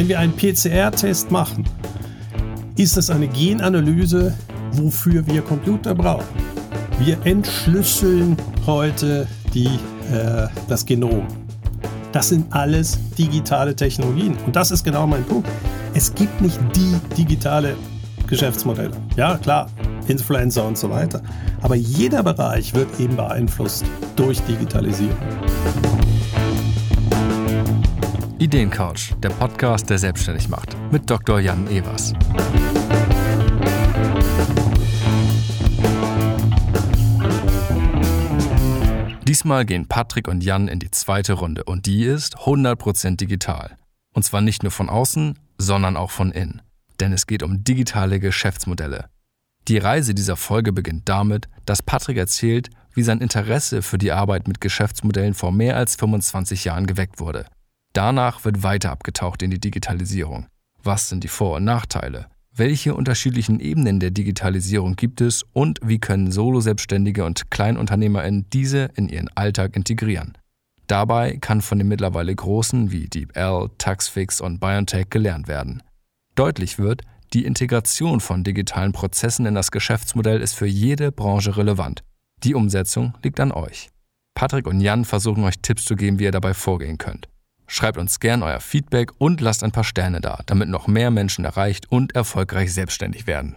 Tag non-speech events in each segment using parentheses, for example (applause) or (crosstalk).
Wenn wir einen PCR-Test machen, ist es eine Genanalyse, wofür wir Computer brauchen. Wir entschlüsseln heute die, äh, das Genom. Das sind alles digitale Technologien. Und das ist genau mein Punkt. Es gibt nicht die digitale Geschäftsmodelle. Ja, klar, Influencer und so weiter. Aber jeder Bereich wird eben beeinflusst durch Digitalisierung. Ideencouch, der Podcast, der selbstständig macht, mit Dr. Jan Evers. Diesmal gehen Patrick und Jan in die zweite Runde und die ist 100% digital. Und zwar nicht nur von außen, sondern auch von innen. Denn es geht um digitale Geschäftsmodelle. Die Reise dieser Folge beginnt damit, dass Patrick erzählt, wie sein Interesse für die Arbeit mit Geschäftsmodellen vor mehr als 25 Jahren geweckt wurde – Danach wird weiter abgetaucht in die Digitalisierung. Was sind die Vor- und Nachteile? Welche unterschiedlichen Ebenen der Digitalisierung gibt es und wie können Solo-Selbstständige und KleinunternehmerInnen diese in ihren Alltag integrieren? Dabei kann von den mittlerweile großen wie DeepL, Taxfix und BioNTech gelernt werden. Deutlich wird, die Integration von digitalen Prozessen in das Geschäftsmodell ist für jede Branche relevant. Die Umsetzung liegt an euch. Patrick und Jan versuchen euch Tipps zu geben, wie ihr dabei vorgehen könnt. Schreibt uns gern euer Feedback und lasst ein paar Sterne da, damit noch mehr Menschen erreicht und erfolgreich selbstständig werden.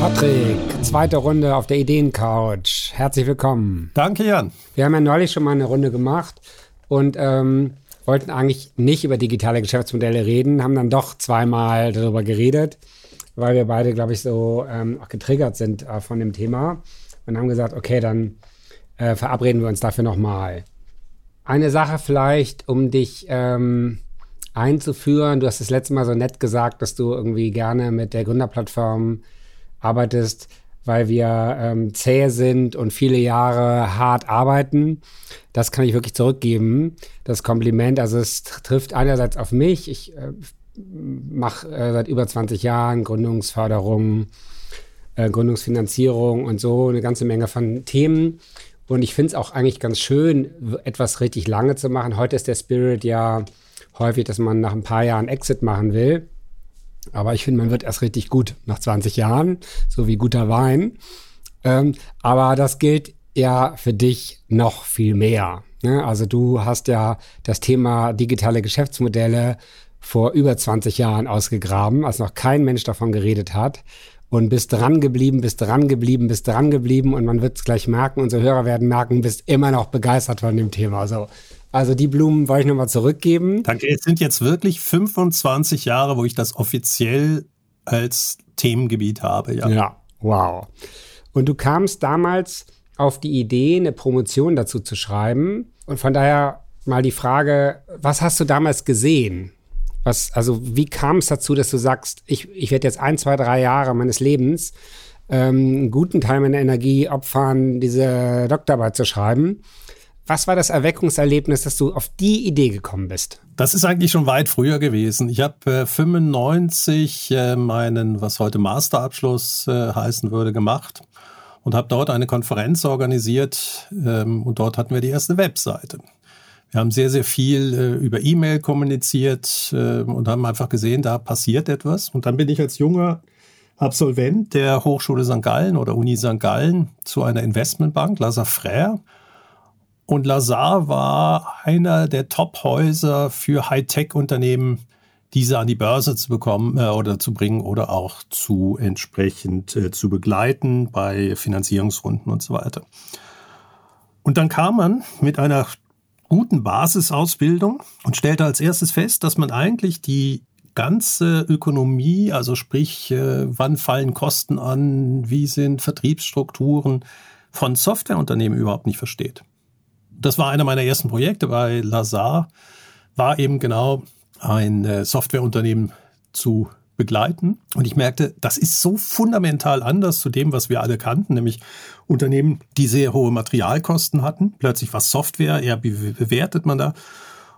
Patrick, zweite Runde auf der Ideencouch. Herzlich willkommen. Danke, Jan. Wir haben ja neulich schon mal eine Runde gemacht und ähm, wollten eigentlich nicht über digitale Geschäftsmodelle reden, haben dann doch zweimal darüber geredet, weil wir beide, glaube ich, so ähm, auch getriggert sind äh, von dem Thema und haben gesagt, okay, dann äh, verabreden wir uns dafür nochmal. Eine Sache vielleicht, um dich ähm, einzuführen. Du hast das letzte Mal so nett gesagt, dass du irgendwie gerne mit der Gründerplattform arbeitest, weil wir ähm, zäh sind und viele Jahre hart arbeiten. Das kann ich wirklich zurückgeben, das Kompliment. Also es trifft einerseits auf mich. Ich äh, mache äh, seit über 20 Jahren Gründungsförderung, äh, Gründungsfinanzierung und so eine ganze Menge von Themen. Und ich finde es auch eigentlich ganz schön, etwas richtig lange zu machen. Heute ist der Spirit ja häufig, dass man nach ein paar Jahren Exit machen will. Aber ich finde, man wird erst richtig gut nach 20 Jahren, so wie guter Wein. Ähm, aber das gilt ja für dich noch viel mehr. Ne? Also du hast ja das Thema digitale Geschäftsmodelle vor über 20 Jahren ausgegraben, als noch kein Mensch davon geredet hat und bist dran geblieben, bist dran geblieben, bist dran geblieben und man wird es gleich merken, unsere Hörer werden merken, bist immer noch begeistert von dem Thema. So. Also die Blumen wollte ich nochmal zurückgeben. Danke. Es sind jetzt wirklich 25 Jahre, wo ich das offiziell als Themengebiet habe. Ja, ja wow. Und du kamst damals auf die Idee, eine Promotion dazu zu schreiben. Und von daher mal die Frage, was hast du damals gesehen? Was, also wie kam es dazu, dass du sagst, ich, ich werde jetzt ein, zwei, drei Jahre meines Lebens ähm, einen guten Teil meiner Energie opfern, diese Doktorarbeit zu schreiben? Was war das Erweckungserlebnis, dass du auf die Idee gekommen bist? Das ist eigentlich schon weit früher gewesen. Ich habe äh, 95 äh, meinen, was heute Masterabschluss äh, heißen würde, gemacht und habe dort eine Konferenz organisiert ähm, und dort hatten wir die erste Webseite. Wir haben sehr, sehr viel äh, über E-Mail kommuniziert äh, und haben einfach gesehen, da passiert etwas. Und dann bin ich als junger Absolvent der Hochschule St. Gallen oder Uni St. Gallen zu einer Investmentbank, Lazare Frère. Und Lazare war einer der Top-Häuser für Hightech-Unternehmen, diese an die Börse zu bekommen äh, oder zu bringen oder auch zu entsprechend äh, zu begleiten bei Finanzierungsrunden und so weiter. Und dann kam man mit einer guten Basisausbildung und stellte als erstes fest, dass man eigentlich die ganze Ökonomie, also sprich, äh, wann fallen Kosten an, wie sind Vertriebsstrukturen von Softwareunternehmen überhaupt nicht versteht. Das war einer meiner ersten Projekte bei Lazar, war eben genau ein äh, Softwareunternehmen zu begleiten. Und ich merkte, das ist so fundamental anders zu dem, was wir alle kannten, nämlich Unternehmen, die sehr hohe Materialkosten hatten. Plötzlich war Software, ja, wie bewertet man da?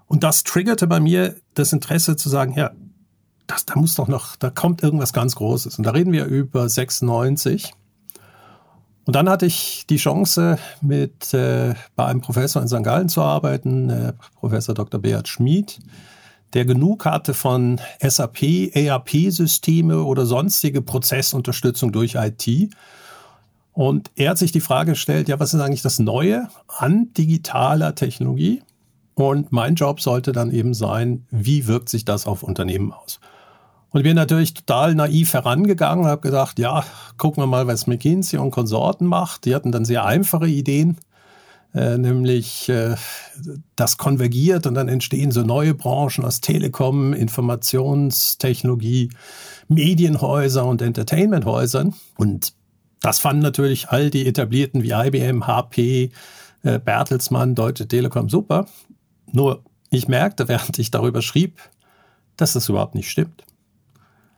Und das triggerte bei mir das Interesse zu sagen, ja, das, da muss doch noch, da kommt irgendwas ganz Großes. Und da reden wir über 96. Und dann hatte ich die Chance, mit äh, bei einem Professor in St. Gallen zu arbeiten, äh, Professor Dr. Beat Schmid, der genug hatte von SAP, ERP-Systeme oder sonstige Prozessunterstützung durch IT. Und er hat sich die Frage gestellt, ja, was ist eigentlich das Neue an digitaler Technologie? Und mein Job sollte dann eben sein, wie wirkt sich das auf Unternehmen aus? Und ich bin natürlich total naiv herangegangen, habe gedacht, ja, gucken wir mal, was McKinsey und Konsorten macht. Die hatten dann sehr einfache Ideen, äh, nämlich äh, das konvergiert und dann entstehen so neue Branchen aus Telekom, Informationstechnologie, Medienhäuser und Entertainmenthäusern. Und das fanden natürlich all die etablierten wie IBM, HP, äh, Bertelsmann, Deutsche Telekom super. Nur ich merkte, (laughs) während ich darüber schrieb, dass das überhaupt nicht stimmt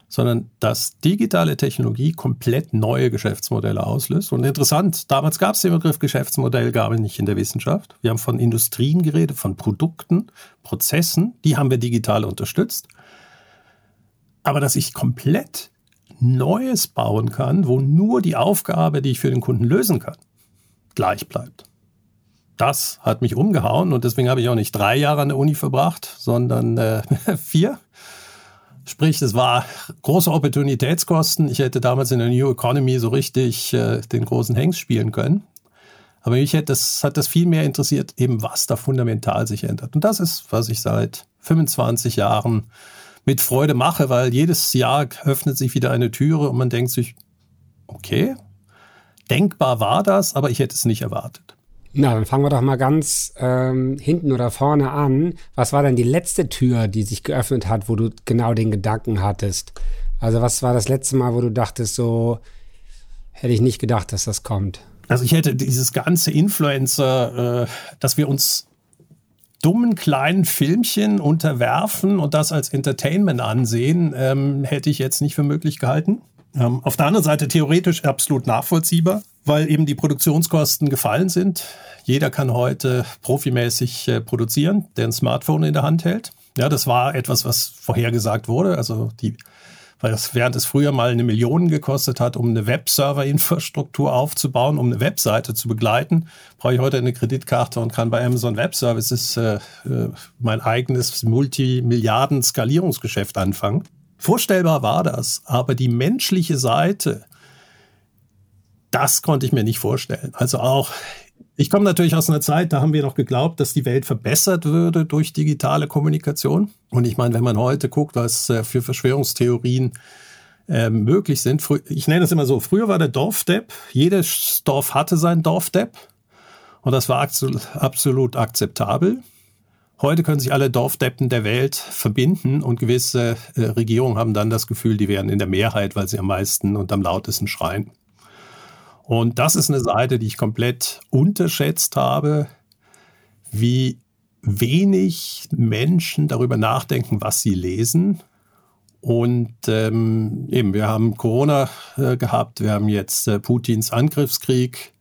sondern dass digitale Technologie komplett neue Geschäftsmodelle auslöst. Und interessant, damals gab es den Begriff Geschäftsmodell gar nicht in der Wissenschaft. Wir haben von Industrien geredet, von Produkten, Prozessen, die haben wir digital unterstützt. Aber dass ich komplett Neues bauen kann, wo nur die Aufgabe, die ich für den Kunden lösen kann, gleich bleibt. Das hat mich umgehauen und deswegen habe ich auch nicht drei Jahre an der Uni verbracht, sondern äh, (laughs) vier. Sprich, es war große Opportunitätskosten. Ich hätte damals in der New Economy so richtig äh, den großen Hengst spielen können. Aber mich hätte das, hat das viel mehr interessiert, eben was da fundamental sich ändert. Und das ist, was ich seit 25 Jahren mit Freude mache, weil jedes Jahr öffnet sich wieder eine Türe und man denkt sich, okay, denkbar war das, aber ich hätte es nicht erwartet. Na, dann fangen wir doch mal ganz ähm, hinten oder vorne an. Was war denn die letzte Tür, die sich geöffnet hat, wo du genau den Gedanken hattest? Also was war das letzte Mal, wo du dachtest, so hätte ich nicht gedacht, dass das kommt? Also ich hätte dieses ganze Influencer, äh, dass wir uns dummen kleinen Filmchen unterwerfen und das als Entertainment ansehen, ähm, hätte ich jetzt nicht für möglich gehalten. Ähm, auf der anderen Seite theoretisch absolut nachvollziehbar weil eben die Produktionskosten gefallen sind. Jeder kann heute profimäßig äh, produzieren, der ein Smartphone in der Hand hält. Ja, das war etwas, was vorhergesagt wurde. Also die, weil das während es früher mal eine Million gekostet hat, um eine Webserver-Infrastruktur aufzubauen, um eine Webseite zu begleiten, brauche ich heute eine Kreditkarte und kann bei Amazon Web Services äh, äh, mein eigenes Multimilliarden-Skalierungsgeschäft anfangen. Vorstellbar war das, aber die menschliche Seite das konnte ich mir nicht vorstellen. Also auch, ich komme natürlich aus einer Zeit, da haben wir noch geglaubt, dass die Welt verbessert würde durch digitale Kommunikation. Und ich meine, wenn man heute guckt, was äh, für Verschwörungstheorien äh, möglich sind, ich nenne es immer so, früher war der Dorfdepp, jedes Dorf hatte sein Dorfdepp und das war absolut akzeptabel. Heute können sich alle Dorfdeppen der Welt verbinden und gewisse äh, Regierungen haben dann das Gefühl, die wären in der Mehrheit, weil sie am meisten und am lautesten schreien. Und das ist eine Seite, die ich komplett unterschätzt habe, wie wenig Menschen darüber nachdenken, was sie lesen. Und ähm, eben, wir haben Corona äh, gehabt, wir haben jetzt äh, Putins Angriffskrieg,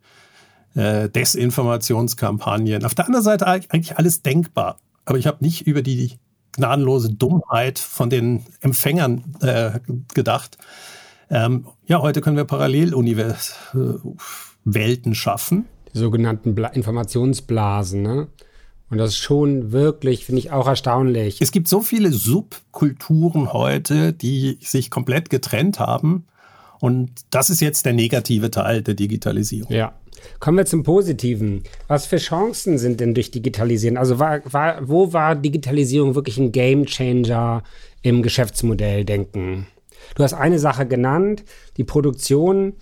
äh, Desinformationskampagnen. Auf der anderen Seite eigentlich alles denkbar. Aber ich habe nicht über die gnadenlose Dummheit von den Empfängern äh, gedacht. Ähm, ja, heute können wir Parallelwelten schaffen. Die sogenannten Bla Informationsblasen, ne? Und das ist schon wirklich, finde ich auch erstaunlich. Es gibt so viele Subkulturen heute, die sich komplett getrennt haben. Und das ist jetzt der negative Teil der Digitalisierung. Ja. Kommen wir zum Positiven. Was für Chancen sind denn durch Digitalisieren? Also war, war, wo war Digitalisierung wirklich ein Gamechanger im Geschäftsmodelldenken? Du hast eine Sache genannt, die Produktion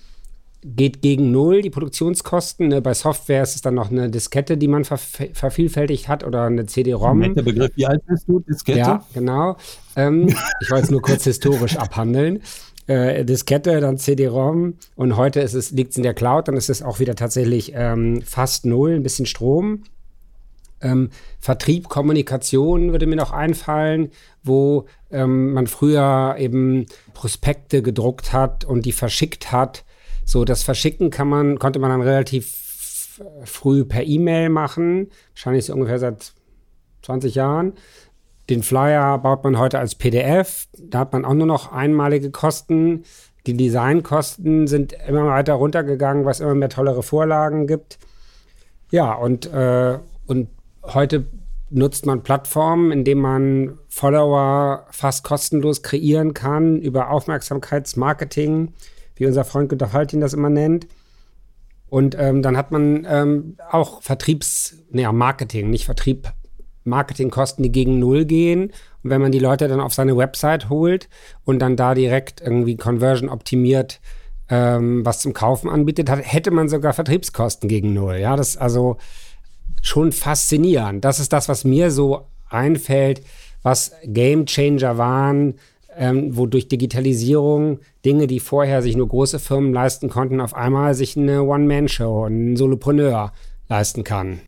geht gegen Null, die Produktionskosten. Ne? Bei Software ist es dann noch eine Diskette, die man ver vervielfältigt hat oder eine CD-ROM. Der Begriff, wie alt bist du? Diskette? Ja, genau. Ähm, ich wollte es nur kurz (laughs) historisch abhandeln. Äh, Diskette, dann CD-ROM und heute liegt es in der Cloud, dann ist es auch wieder tatsächlich ähm, fast null, ein bisschen Strom. Ähm, Vertrieb, Kommunikation würde mir noch einfallen, wo ähm, man früher eben Prospekte gedruckt hat und die verschickt hat. So, das Verschicken kann man, konnte man dann relativ früh per E-Mail machen, wahrscheinlich so ungefähr seit 20 Jahren. Den Flyer baut man heute als PDF, da hat man auch nur noch einmalige Kosten Die Designkosten sind immer weiter runtergegangen, was immer mehr tollere Vorlagen gibt. Ja, und, äh, und heute nutzt man Plattformen, in denen man Follower fast kostenlos kreieren kann über Aufmerksamkeitsmarketing, wie unser Freund Günter Faltin das immer nennt. Und ähm, dann hat man ähm, auch Vertriebs, naja, Marketing, nicht Vertrieb, Marketingkosten, die gegen Null gehen. Und wenn man die Leute dann auf seine Website holt und dann da direkt irgendwie Conversion optimiert ähm, was zum Kaufen anbietet, hat, hätte man sogar Vertriebskosten gegen Null. Ja, das ist also schon faszinierend. Das ist das, was mir so einfällt, was Game Changer waren, ähm, wo durch Digitalisierung Dinge, die vorher sich nur große Firmen leisten konnten, auf einmal sich eine One-Man-Show, ein Solopreneur leisten kann.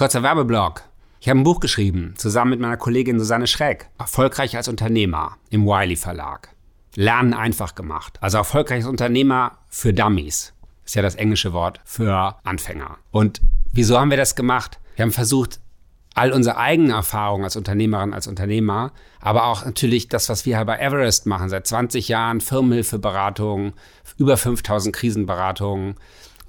Kurzer Werbeblock. Ich habe ein Buch geschrieben, zusammen mit meiner Kollegin Susanne Schreck. Erfolgreich als Unternehmer im Wiley Verlag. Lernen einfach gemacht. Also erfolgreich als Unternehmer für Dummies. Ist ja das englische Wort für Anfänger. Und wieso haben wir das gemacht? Wir haben versucht, all unsere eigenen Erfahrungen als Unternehmerin, als Unternehmer, aber auch natürlich das, was wir hier bei Everest machen, seit 20 Jahren Firmenhilfeberatung, über 5000 Krisenberatungen,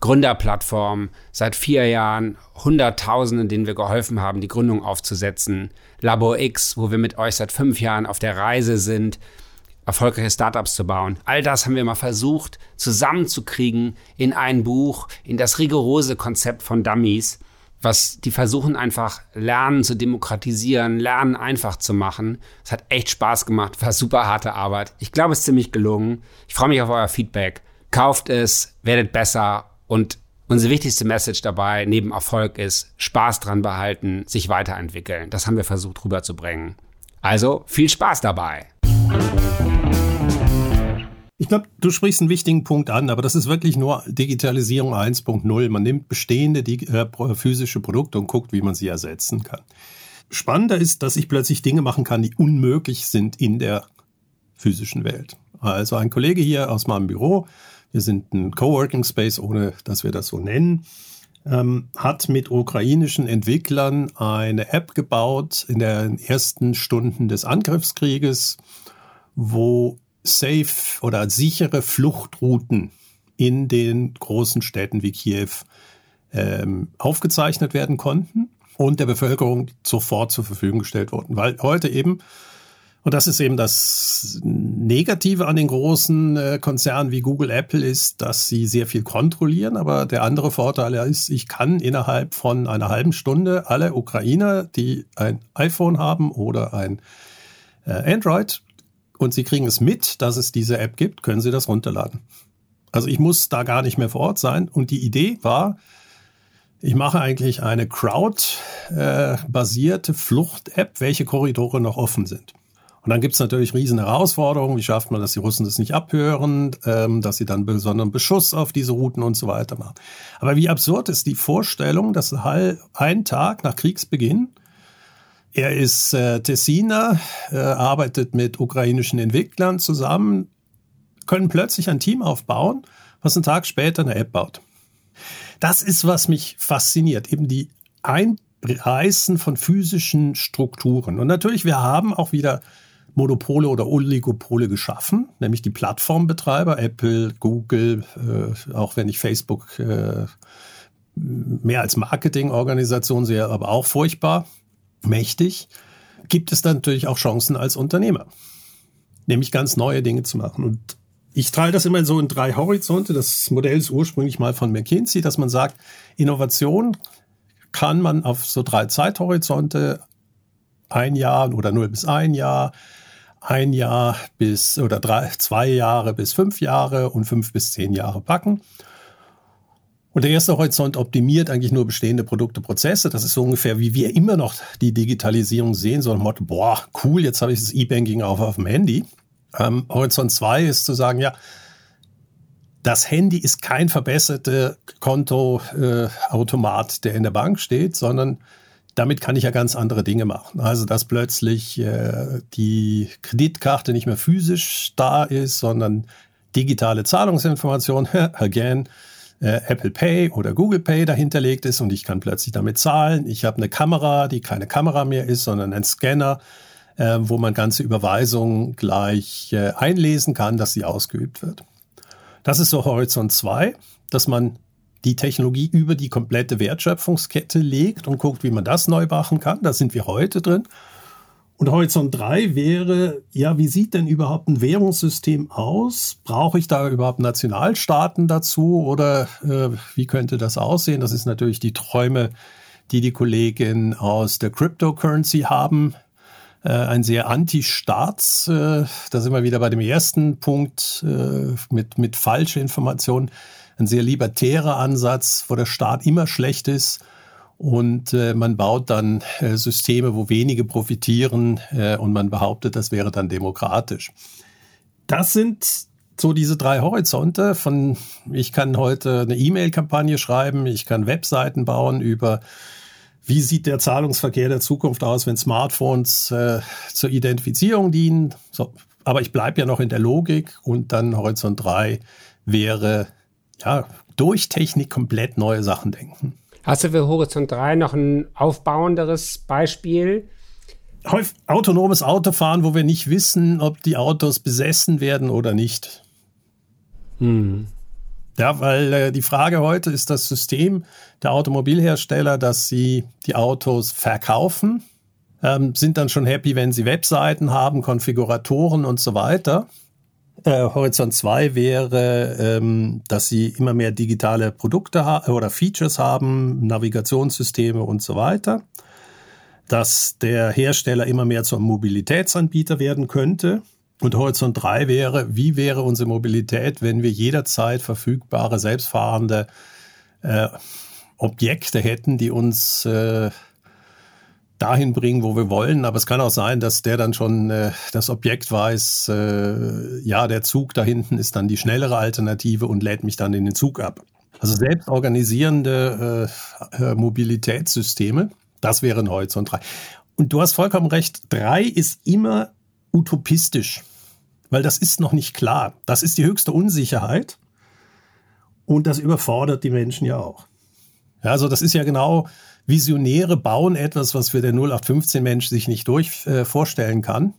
Gründerplattform, seit vier Jahren Hunderttausenden, denen wir geholfen haben, die Gründung aufzusetzen, Labor X, wo wir mit euch seit fünf Jahren auf der Reise sind, erfolgreiche Startups zu bauen. All das haben wir mal versucht zusammenzukriegen in ein Buch, in das rigorose Konzept von Dummies – was die versuchen einfach Lernen zu demokratisieren, Lernen einfach zu machen. Es hat echt Spaß gemacht, war super harte Arbeit. Ich glaube, es ist ziemlich gelungen. Ich freue mich auf euer Feedback. Kauft es, werdet besser und unsere wichtigste Message dabei neben Erfolg ist Spaß dran behalten, sich weiterentwickeln. Das haben wir versucht rüberzubringen. Also viel Spaß dabei. Ich glaube, du sprichst einen wichtigen Punkt an, aber das ist wirklich nur Digitalisierung 1.0. Man nimmt bestehende äh, physische Produkte und guckt, wie man sie ersetzen kann. Spannender ist, dass ich plötzlich Dinge machen kann, die unmöglich sind in der physischen Welt. Also ein Kollege hier aus meinem Büro, wir sind ein Coworking Space, ohne dass wir das so nennen, ähm, hat mit ukrainischen Entwicklern eine App gebaut in den ersten Stunden des Angriffskrieges, wo safe oder sichere Fluchtrouten in den großen Städten wie Kiew ähm, aufgezeichnet werden konnten und der Bevölkerung sofort zur Verfügung gestellt wurden. Weil heute eben, und das ist eben das Negative an den großen äh, Konzernen wie Google, Apple, ist, dass sie sehr viel kontrollieren. Aber der andere Vorteil ist, ich kann innerhalb von einer halben Stunde alle Ukrainer, die ein iPhone haben oder ein äh, Android, und Sie kriegen es mit, dass es diese App gibt, können Sie das runterladen. Also ich muss da gar nicht mehr vor Ort sein. Und die Idee war, ich mache eigentlich eine Crowd-basierte Flucht-App, welche Korridore noch offen sind. Und dann gibt es natürlich riesen Herausforderungen. Wie schafft man, dass die Russen das nicht abhören, ähm, dass sie dann besonderen Beschuss auf diese Routen und so weiter machen. Aber wie absurd ist die Vorstellung, dass ein Tag nach Kriegsbeginn er ist äh, Tessiner, äh, arbeitet mit ukrainischen Entwicklern zusammen, können plötzlich ein Team aufbauen, was einen Tag später eine App baut. Das ist, was mich fasziniert, eben die Einreißen von physischen Strukturen. Und natürlich, wir haben auch wieder Monopole oder Oligopole geschaffen, nämlich die Plattformbetreiber, Apple, Google, äh, auch wenn ich Facebook äh, mehr als Marketingorganisation sehe, aber auch furchtbar mächtig, gibt es dann natürlich auch Chancen als Unternehmer, nämlich ganz neue Dinge zu machen. Und ich teile das immer so in drei Horizonte. Das Modell ist ursprünglich mal von McKinsey, dass man sagt, Innovation kann man auf so drei Zeithorizonte, ein Jahr oder null bis ein Jahr, ein Jahr bis oder drei, zwei Jahre bis fünf Jahre und fünf bis zehn Jahre packen. Und der erste Horizont optimiert eigentlich nur bestehende Produkte, Prozesse. Das ist so ungefähr, wie wir immer noch die Digitalisierung sehen, so ein Motto, boah, cool, jetzt habe ich das E-Banking auch auf dem Handy. Ähm, Horizont 2 ist zu sagen, ja, das Handy ist kein verbesserter Kontoautomat, äh, der in der Bank steht, sondern damit kann ich ja ganz andere Dinge machen. Also dass plötzlich äh, die Kreditkarte nicht mehr physisch da ist, sondern digitale Zahlungsinformation, (laughs) again, äh, Apple Pay oder Google Pay dahinterlegt ist und ich kann plötzlich damit zahlen. Ich habe eine Kamera, die keine Kamera mehr ist, sondern ein Scanner, äh, wo man ganze Überweisungen gleich äh, einlesen kann, dass sie ausgeübt wird. Das ist so Horizont 2, dass man die Technologie über die komplette Wertschöpfungskette legt und guckt, wie man das neu machen kann. Da sind wir heute drin. Und Horizont 3 wäre, ja, wie sieht denn überhaupt ein Währungssystem aus? Brauche ich da überhaupt Nationalstaaten dazu oder äh, wie könnte das aussehen? Das ist natürlich die Träume, die die Kollegin aus der Cryptocurrency haben. Äh, ein sehr Anti-Staats, äh, da sind wir wieder bei dem ersten Punkt äh, mit, mit falscher Information. Ein sehr libertärer Ansatz, wo der Staat immer schlecht ist und äh, man baut dann äh, Systeme, wo wenige profitieren äh, und man behauptet, das wäre dann demokratisch. Das sind so diese drei Horizonte von, ich kann heute eine E-Mail-Kampagne schreiben, ich kann Webseiten bauen über, wie sieht der Zahlungsverkehr der Zukunft aus, wenn Smartphones äh, zur Identifizierung dienen. So, aber ich bleibe ja noch in der Logik und dann Horizont 3 wäre, ja, durch Technik komplett neue Sachen denken. Hast du für Horizont 3 noch ein aufbauenderes Beispiel? Autonomes Autofahren, wo wir nicht wissen, ob die Autos besessen werden oder nicht. Hm. Ja, weil äh, die Frage heute ist das System der Automobilhersteller, dass sie die Autos verkaufen, ähm, sind dann schon happy, wenn sie Webseiten haben, Konfiguratoren und so weiter. Äh, Horizont 2 wäre, ähm, dass sie immer mehr digitale Produkte oder Features haben, Navigationssysteme und so weiter. Dass der Hersteller immer mehr zum Mobilitätsanbieter werden könnte. Und Horizont 3 wäre, wie wäre unsere Mobilität, wenn wir jederzeit verfügbare, selbstfahrende äh, Objekte hätten, die uns äh, dahin bringen, wo wir wollen. Aber es kann auch sein, dass der dann schon äh, das Objekt weiß, äh, ja, der Zug da hinten ist dann die schnellere Alternative und lädt mich dann in den Zug ab. Also selbstorganisierende äh, äh Mobilitätssysteme, das wären Horizont 3. Und du hast vollkommen recht, 3 ist immer utopistisch, weil das ist noch nicht klar. Das ist die höchste Unsicherheit und das überfordert die Menschen ja auch. Ja, also das ist ja genau Visionäre bauen etwas, was für der 0815-Mensch sich nicht durch äh, vorstellen kann.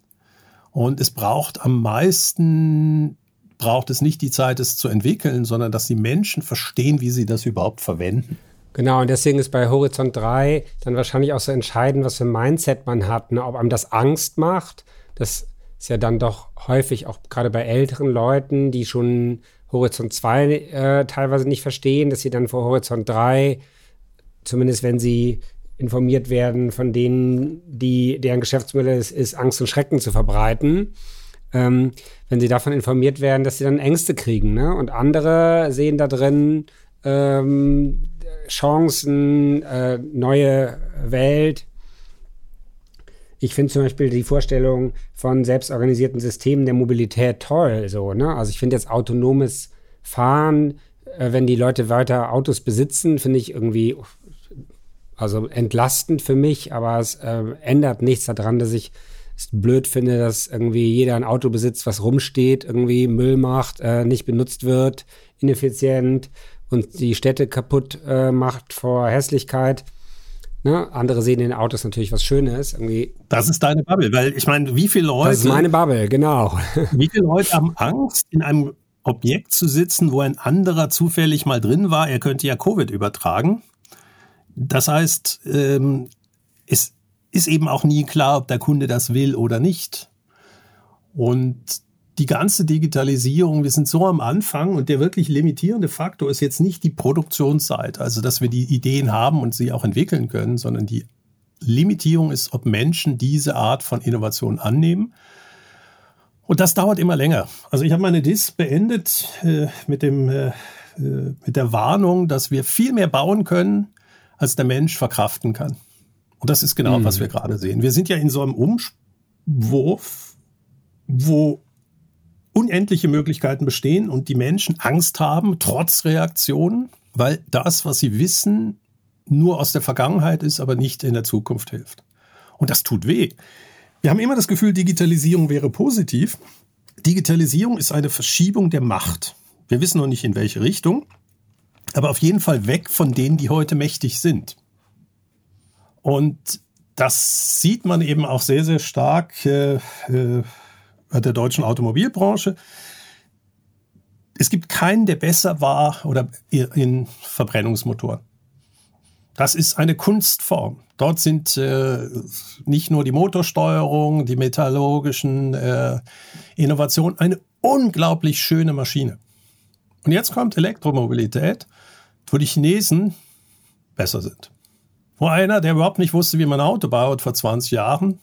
Und es braucht am meisten, braucht es nicht die Zeit, es zu entwickeln, sondern dass die Menschen verstehen, wie sie das überhaupt verwenden. Genau, und deswegen ist bei Horizont 3 dann wahrscheinlich auch so entscheidend, was für ein Mindset man hat, ne? ob einem das Angst macht. Das ist ja dann doch häufig auch gerade bei älteren Leuten, die schon Horizont 2 äh, teilweise nicht verstehen, dass sie dann vor Horizont 3 zumindest wenn sie informiert werden von denen, die, deren Geschäftsmodell es ist, Angst und Schrecken zu verbreiten. Ähm, wenn sie davon informiert werden, dass sie dann Ängste kriegen. Ne? Und andere sehen da drin ähm, Chancen, äh, neue Welt. Ich finde zum Beispiel die Vorstellung von selbstorganisierten Systemen der Mobilität toll. So, ne? Also ich finde jetzt autonomes Fahren, äh, wenn die Leute weiter Autos besitzen, finde ich irgendwie also entlastend für mich, aber es äh, ändert nichts daran, dass ich es blöd finde, dass irgendwie jeder ein Auto besitzt, was rumsteht, irgendwie Müll macht, äh, nicht benutzt wird, ineffizient und die Städte kaputt äh, macht vor Hässlichkeit. Ne? Andere sehen in Autos natürlich was Schönes. Irgendwie. Das ist deine Bubble, weil ich meine, wie viele Leute. Das ist meine Bubble, genau. (laughs) wie viele Leute haben Angst, in einem Objekt zu sitzen, wo ein anderer zufällig mal drin war? Er könnte ja Covid übertragen. Das heißt, ähm, es ist eben auch nie klar, ob der Kunde das will oder nicht. Und die ganze Digitalisierung, wir sind so am Anfang und der wirklich limitierende Faktor ist jetzt nicht die Produktionsseite, also dass wir die Ideen haben und sie auch entwickeln können, sondern die Limitierung ist, ob Menschen diese Art von Innovation annehmen. Und das dauert immer länger. Also ich habe meine DIS beendet äh, mit, dem, äh, äh, mit der Warnung, dass wir viel mehr bauen können, als der Mensch verkraften kann. Und das ist genau, mhm. was wir gerade sehen. Wir sind ja in so einem Umwurf, wo unendliche Möglichkeiten bestehen und die Menschen Angst haben, trotz Reaktionen, weil das, was sie wissen, nur aus der Vergangenheit ist, aber nicht in der Zukunft hilft. Und das tut weh. Wir haben immer das Gefühl, Digitalisierung wäre positiv. Digitalisierung ist eine Verschiebung der Macht. Wir wissen noch nicht in welche Richtung aber auf jeden Fall weg von denen, die heute mächtig sind. Und das sieht man eben auch sehr, sehr stark äh, äh, der deutschen Automobilbranche. Es gibt keinen, der besser war oder in Verbrennungsmotoren. Das ist eine Kunstform. Dort sind äh, nicht nur die Motorsteuerung, die metallurgischen äh, Innovationen eine unglaublich schöne Maschine. Und jetzt kommt Elektromobilität, wo die Chinesen besser sind. Wo einer, der überhaupt nicht wusste, wie man ein Auto baut vor 20 Jahren,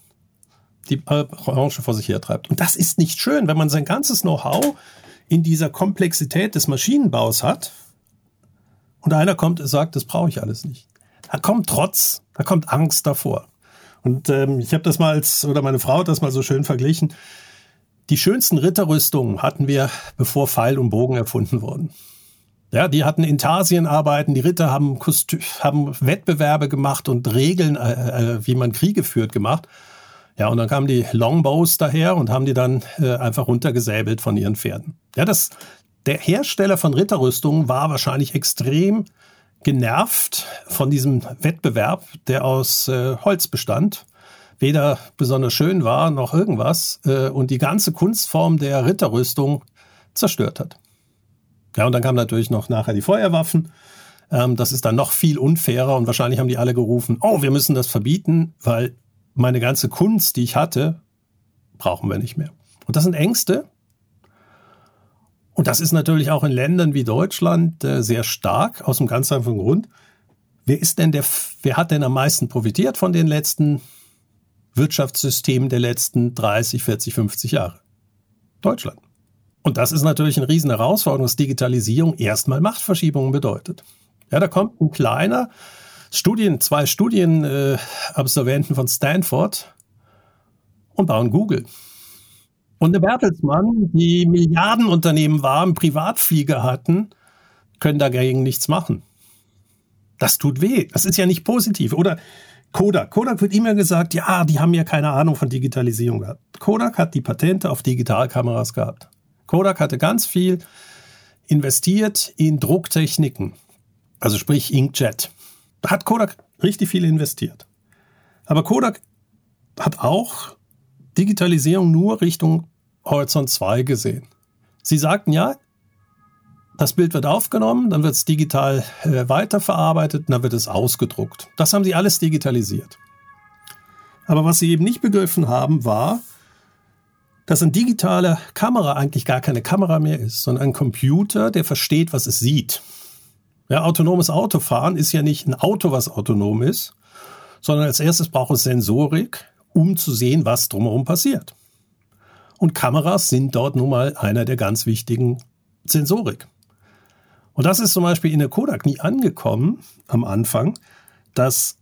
die Branche vor sich hertreibt. Und das ist nicht schön, wenn man sein ganzes Know-how in dieser Komplexität des Maschinenbaus hat und einer kommt und sagt, das brauche ich alles nicht. Da kommt Trotz, da kommt Angst davor. Und ähm, ich habe das mal als, oder meine Frau hat das mal so schön verglichen. Die schönsten Ritterrüstungen hatten wir, bevor Pfeil und Bogen erfunden wurden. Ja, die hatten Intarsienarbeiten, die Ritter haben, Kostü haben Wettbewerbe gemacht und Regeln, äh, äh, wie man Kriege führt, gemacht. Ja, und dann kamen die Longbows daher und haben die dann äh, einfach runtergesäbelt von ihren Pferden. Ja, das, der Hersteller von Ritterrüstungen war wahrscheinlich extrem genervt von diesem Wettbewerb, der aus äh, Holz bestand, weder besonders schön war noch irgendwas äh, und die ganze Kunstform der Ritterrüstung zerstört hat. Ja, und dann kamen natürlich noch nachher die Feuerwaffen. Ähm, das ist dann noch viel unfairer und wahrscheinlich haben die alle gerufen, oh, wir müssen das verbieten, weil meine ganze Kunst, die ich hatte, brauchen wir nicht mehr. Und das sind Ängste, und das ist natürlich auch in Ländern wie Deutschland äh, sehr stark, aus einem ganz einfachen Grund. Wer ist denn der, wer hat denn am meisten profitiert von den letzten Wirtschaftssystemen der letzten 30, 40, 50 Jahre? Deutschland. Und das ist natürlich eine riesen Herausforderung, dass Digitalisierung erstmal Machtverschiebungen bedeutet. Ja, da kommt ein kleiner Studien, zwei Studienabsolventen äh, von Stanford und bauen Google. Und eine Bertelsmann, die Milliardenunternehmen waren, Privatflieger hatten, können dagegen nichts machen. Das tut weh. Das ist ja nicht positiv. Oder Kodak. Kodak wird immer gesagt, ja, die haben ja keine Ahnung von Digitalisierung gehabt. Kodak hat die Patente auf Digitalkameras gehabt. Kodak hatte ganz viel investiert in Drucktechniken. Also sprich Inkjet. Da hat Kodak richtig viel investiert. Aber Kodak hat auch Digitalisierung nur Richtung Horizont 2 gesehen. Sie sagten ja, das Bild wird aufgenommen, dann wird es digital äh, weiterverarbeitet dann wird es ausgedruckt. Das haben sie alles digitalisiert. Aber was sie eben nicht begriffen haben, war, dass eine digitale Kamera eigentlich gar keine Kamera mehr ist, sondern ein Computer, der versteht, was es sieht. Ja, autonomes Autofahren ist ja nicht ein Auto, was autonom ist, sondern als erstes braucht es Sensorik, um zu sehen, was drumherum passiert. Und Kameras sind dort nun mal einer der ganz wichtigen Sensorik. Und das ist zum Beispiel in der Kodak nie angekommen am Anfang, dass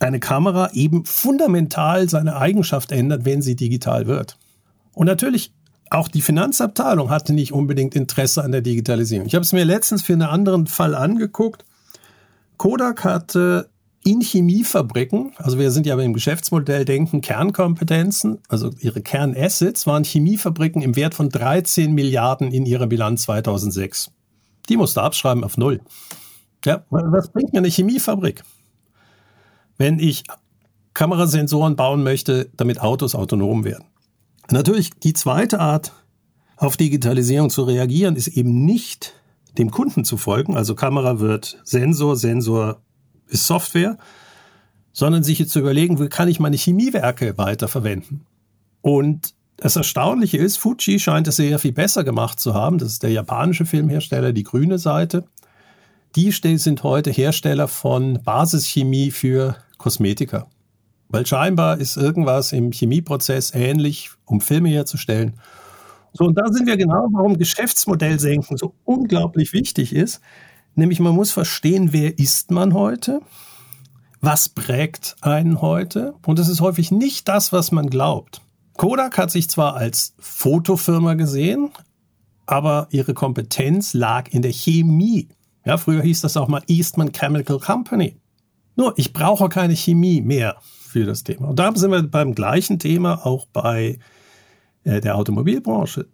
eine Kamera eben fundamental seine Eigenschaft ändert, wenn sie digital wird. Und natürlich auch die Finanzabteilung hatte nicht unbedingt Interesse an der Digitalisierung. Ich habe es mir letztens für einen anderen Fall angeguckt. Kodak hatte in Chemiefabriken, also wir sind ja im Geschäftsmodell denken, Kernkompetenzen, also ihre Kernassets waren Chemiefabriken im Wert von 13 Milliarden in ihrer Bilanz 2006. Die musste abschreiben auf Null. Ja, was bringt mir eine Chemiefabrik? Wenn ich Kamerasensoren bauen möchte, damit Autos autonom werden. Natürlich die zweite Art, auf Digitalisierung zu reagieren, ist eben nicht dem Kunden zu folgen. Also Kamera wird Sensor, Sensor ist Software, sondern sich jetzt zu überlegen, wie kann ich meine Chemiewerke weiterverwenden. Und das Erstaunliche ist, Fuji scheint es sehr viel besser gemacht zu haben. Das ist der japanische Filmhersteller, die grüne Seite. Die sind heute Hersteller von Basischemie für Kosmetika. Weil scheinbar ist irgendwas im Chemieprozess ähnlich, um Filme herzustellen. So, und da sind wir genau, warum Geschäftsmodellsenken so unglaublich wichtig ist. Nämlich man muss verstehen, wer ist man heute? Was prägt einen heute? Und es ist häufig nicht das, was man glaubt. Kodak hat sich zwar als Fotofirma gesehen, aber ihre Kompetenz lag in der Chemie. Ja, früher hieß das auch mal Eastman Chemical Company. Nur, ich brauche keine Chemie mehr für das Thema. Und da sind wir beim gleichen Thema auch bei äh, der Automobilbranche.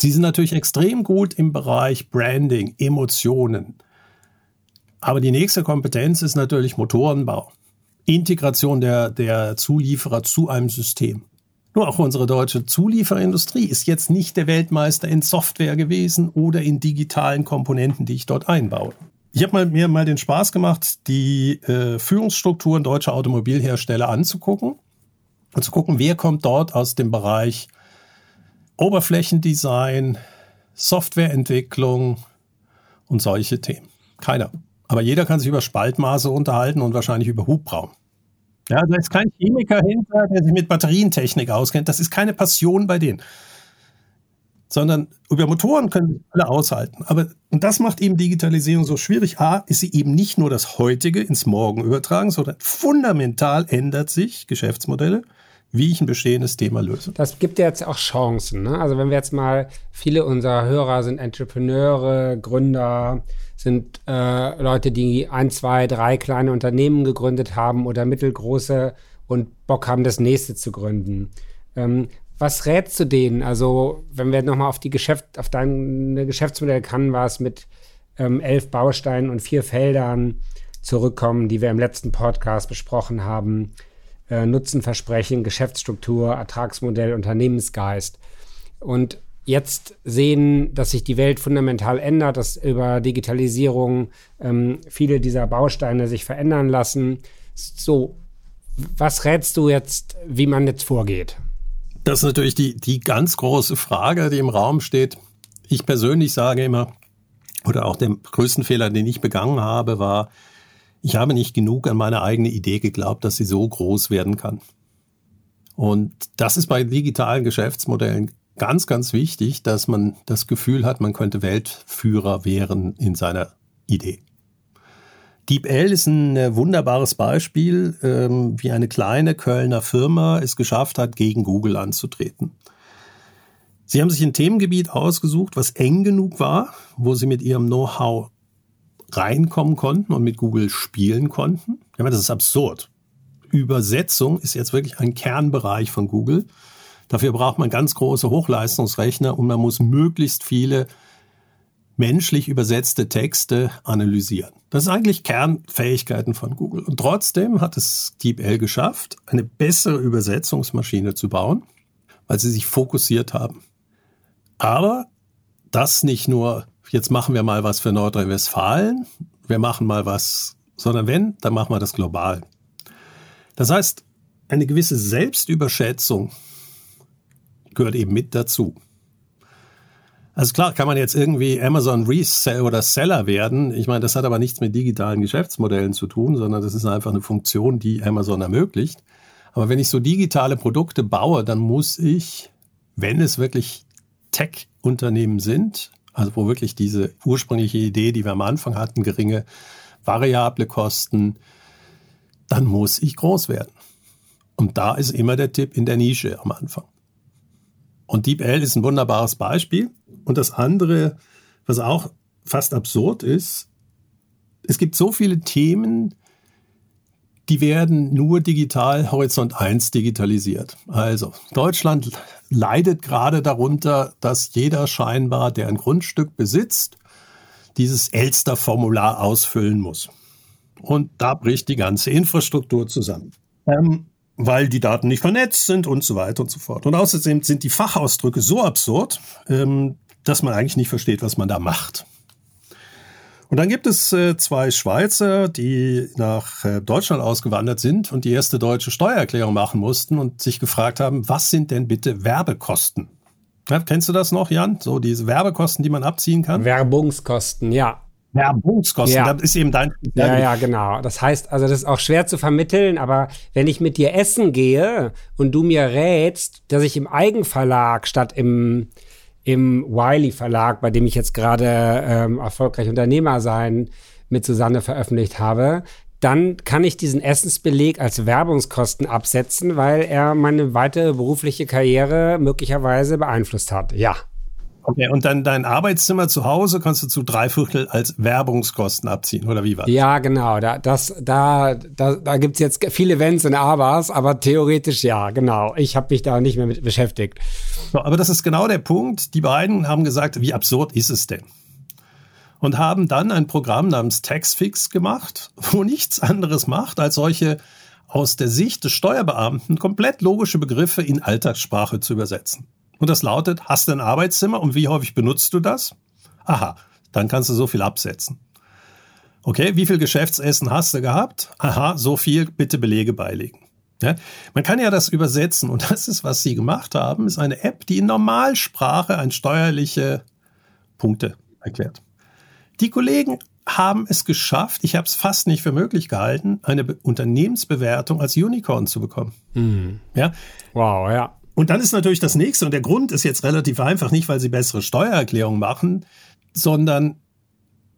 Sie sind natürlich extrem gut im Bereich Branding, Emotionen, aber die nächste Kompetenz ist natürlich Motorenbau. Integration der, der Zulieferer zu einem System. Nur auch unsere deutsche Zulieferindustrie ist jetzt nicht der Weltmeister in Software gewesen oder in digitalen Komponenten, die ich dort einbaue. Ich habe mir mal den Spaß gemacht, die äh, Führungsstrukturen deutscher Automobilhersteller anzugucken und zu gucken, wer kommt dort aus dem Bereich Oberflächendesign, Softwareentwicklung und solche Themen. Keiner. Aber jeder kann sich über Spaltmaße unterhalten und wahrscheinlich über Hubraum. Ja, da ist kein Chemiker hinter, der sich mit Batterientechnik auskennt. Das ist keine Passion bei denen. Sondern über Motoren können alle aushalten. Aber, und das macht eben Digitalisierung so schwierig. A, ist sie eben nicht nur das Heutige ins Morgen übertragen, sondern fundamental ändert sich Geschäftsmodelle wie ich ein bestehendes Thema löse. Das gibt ja jetzt auch Chancen. Ne? Also wenn wir jetzt mal, viele unserer Hörer sind Entrepreneure, Gründer, sind äh, Leute, die ein, zwei, drei kleine Unternehmen gegründet haben oder mittelgroße und Bock haben, das nächste zu gründen. Ähm, was rätst du denen? Also, wenn wir nochmal auf die Geschäft, auf deine Geschäftsmodell Canvas mit ähm, elf Bausteinen und vier Feldern zurückkommen, die wir im letzten Podcast besprochen haben. Äh, Nutzenversprechen, Geschäftsstruktur, Ertragsmodell, Unternehmensgeist. Und jetzt sehen, dass sich die Welt fundamental ändert, dass über Digitalisierung ähm, viele dieser Bausteine sich verändern lassen. So, was rätst du jetzt, wie man jetzt vorgeht? Das ist natürlich die, die ganz große Frage, die im Raum steht. Ich persönlich sage immer, oder auch der größten Fehler, den ich begangen habe, war, ich habe nicht genug an meine eigene Idee geglaubt, dass sie so groß werden kann. Und das ist bei digitalen Geschäftsmodellen ganz, ganz wichtig, dass man das Gefühl hat, man könnte Weltführer werden in seiner Idee. DeepL ist ein äh, wunderbares Beispiel, ähm, wie eine kleine Kölner Firma es geschafft hat, gegen Google anzutreten. Sie haben sich ein Themengebiet ausgesucht, was eng genug war, wo sie mit ihrem Know-how reinkommen konnten und mit Google spielen konnten. Ja, das ist absurd. Übersetzung ist jetzt wirklich ein Kernbereich von Google. Dafür braucht man ganz große Hochleistungsrechner und man muss möglichst viele menschlich übersetzte Texte analysieren. Das ist eigentlich Kernfähigkeiten von Google. Und trotzdem hat es DeepL geschafft, eine bessere Übersetzungsmaschine zu bauen, weil sie sich fokussiert haben. Aber das nicht nur jetzt machen wir mal was für Nordrhein-Westfalen, wir machen mal was, sondern wenn, dann machen wir das global. Das heißt, eine gewisse Selbstüberschätzung gehört eben mit dazu. Also klar, kann man jetzt irgendwie Amazon Resell oder Seller werden. Ich meine, das hat aber nichts mit digitalen Geschäftsmodellen zu tun, sondern das ist einfach eine Funktion, die Amazon ermöglicht. Aber wenn ich so digitale Produkte baue, dann muss ich, wenn es wirklich Tech-Unternehmen sind, also wo wirklich diese ursprüngliche Idee, die wir am Anfang hatten, geringe variable Kosten, dann muss ich groß werden. Und da ist immer der Tipp in der Nische am Anfang. Und DeepL ist ein wunderbares Beispiel. Und das andere, was auch fast absurd ist, es gibt so viele Themen, die werden nur digital Horizont 1 digitalisiert. Also Deutschland leidet gerade darunter, dass jeder scheinbar, der ein Grundstück besitzt, dieses Elster-Formular ausfüllen muss. Und da bricht die ganze Infrastruktur zusammen. Ähm, weil die Daten nicht vernetzt sind und so weiter und so fort. Und außerdem sind die Fachausdrücke so absurd, ähm, dass man eigentlich nicht versteht, was man da macht. Und dann gibt es äh, zwei Schweizer, die nach äh, Deutschland ausgewandert sind und die erste deutsche Steuererklärung machen mussten und sich gefragt haben, was sind denn bitte Werbekosten? Ja, kennst du das noch, Jan? So diese Werbekosten, die man abziehen kann? Werbungskosten, ja. Werbungskosten, Ja. das ist eben dein Ja, ja, genau. Das heißt, also das ist auch schwer zu vermitteln, aber wenn ich mit dir essen gehe und du mir rätst, dass ich im Eigenverlag statt im, im Wiley Verlag, bei dem ich jetzt gerade ähm, erfolgreich Unternehmer sein mit Susanne veröffentlicht habe, dann kann ich diesen Essensbeleg als Werbungskosten absetzen, weil er meine weitere berufliche Karriere möglicherweise beeinflusst hat. Ja. Okay, und dann dein Arbeitszimmer zu Hause kannst du zu drei Viertel als Werbungskosten abziehen, oder wie war das? Ja, genau. Da, das, da, da, da gibt's jetzt viele Wenns und Abers, aber theoretisch ja, genau. Ich habe mich da nicht mehr mit beschäftigt. So, aber das ist genau der Punkt. Die beiden haben gesagt, wie absurd ist es denn? Und haben dann ein Programm namens Taxfix gemacht, (laughs) wo nichts anderes macht, als solche aus der Sicht des Steuerbeamten komplett logische Begriffe in Alltagssprache zu übersetzen. Und das lautet, hast du ein Arbeitszimmer und wie häufig benutzt du das? Aha, dann kannst du so viel absetzen. Okay, wie viel Geschäftsessen hast du gehabt? Aha, so viel, bitte Belege beilegen. Ja, man kann ja das übersetzen und (laughs) das ist, was Sie gemacht haben, ist eine App, die in Normalsprache ein steuerliche Punkte erklärt. Die Kollegen haben es geschafft, ich habe es fast nicht für möglich gehalten, eine Be Unternehmensbewertung als Unicorn zu bekommen. Mhm. Ja. Wow, ja. Und dann ist natürlich das nächste, und der Grund ist jetzt relativ einfach, nicht weil sie bessere Steuererklärungen machen, sondern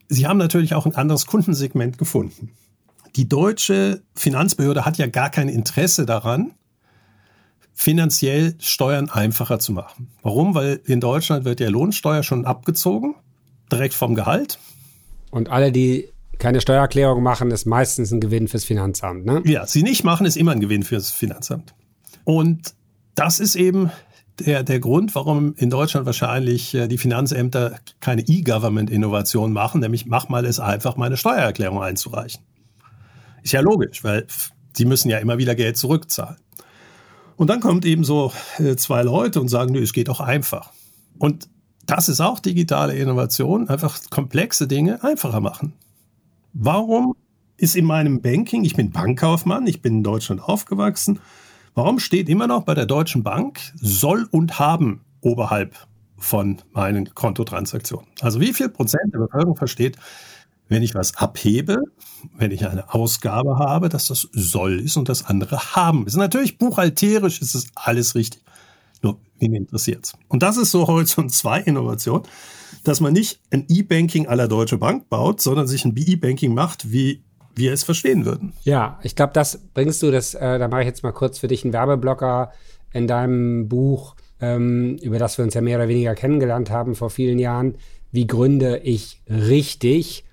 sie haben natürlich auch ein anderes Kundensegment gefunden. Die deutsche Finanzbehörde hat ja gar kein Interesse daran, finanziell Steuern einfacher zu machen. Warum? Weil in Deutschland wird ja Lohnsteuer schon abgezogen, direkt vom Gehalt. Und alle, die keine Steuererklärung machen, ist meistens ein Gewinn fürs Finanzamt, ne? Ja, sie nicht machen, ist immer ein Gewinn fürs Finanzamt. Und das ist eben der, der Grund, warum in Deutschland wahrscheinlich äh, die Finanzämter keine E-Government-Innovation machen, nämlich mach mal es einfach, meine Steuererklärung einzureichen. Ist ja logisch, weil sie müssen ja immer wieder Geld zurückzahlen. Und dann kommt eben so äh, zwei Leute und sagen, nö, es geht auch einfach. Und das ist auch digitale Innovation, einfach komplexe Dinge einfacher machen. Warum ist in meinem Banking, ich bin Bankkaufmann, ich bin in Deutschland aufgewachsen, warum steht immer noch bei der Deutschen Bank soll und haben oberhalb von meinen Kontotransaktionen? Also wie viel Prozent der Bevölkerung versteht, wenn ich was abhebe, wenn ich eine Ausgabe habe, dass das soll ist und das andere haben ist. Natürlich buchhalterisch ist es alles richtig. Nur, wen interessiert's? Und das ist so Horizont 2 Innovation, dass man nicht ein E-Banking aller Deutsche Bank baut, sondern sich ein E-Banking macht, wie wir es verstehen würden. Ja, ich glaube, das bringst du, das, äh, da mache ich jetzt mal kurz für dich einen Werbeblocker in deinem Buch, ähm, über das wir uns ja mehr oder weniger kennengelernt haben vor vielen Jahren. Wie gründe ich richtig?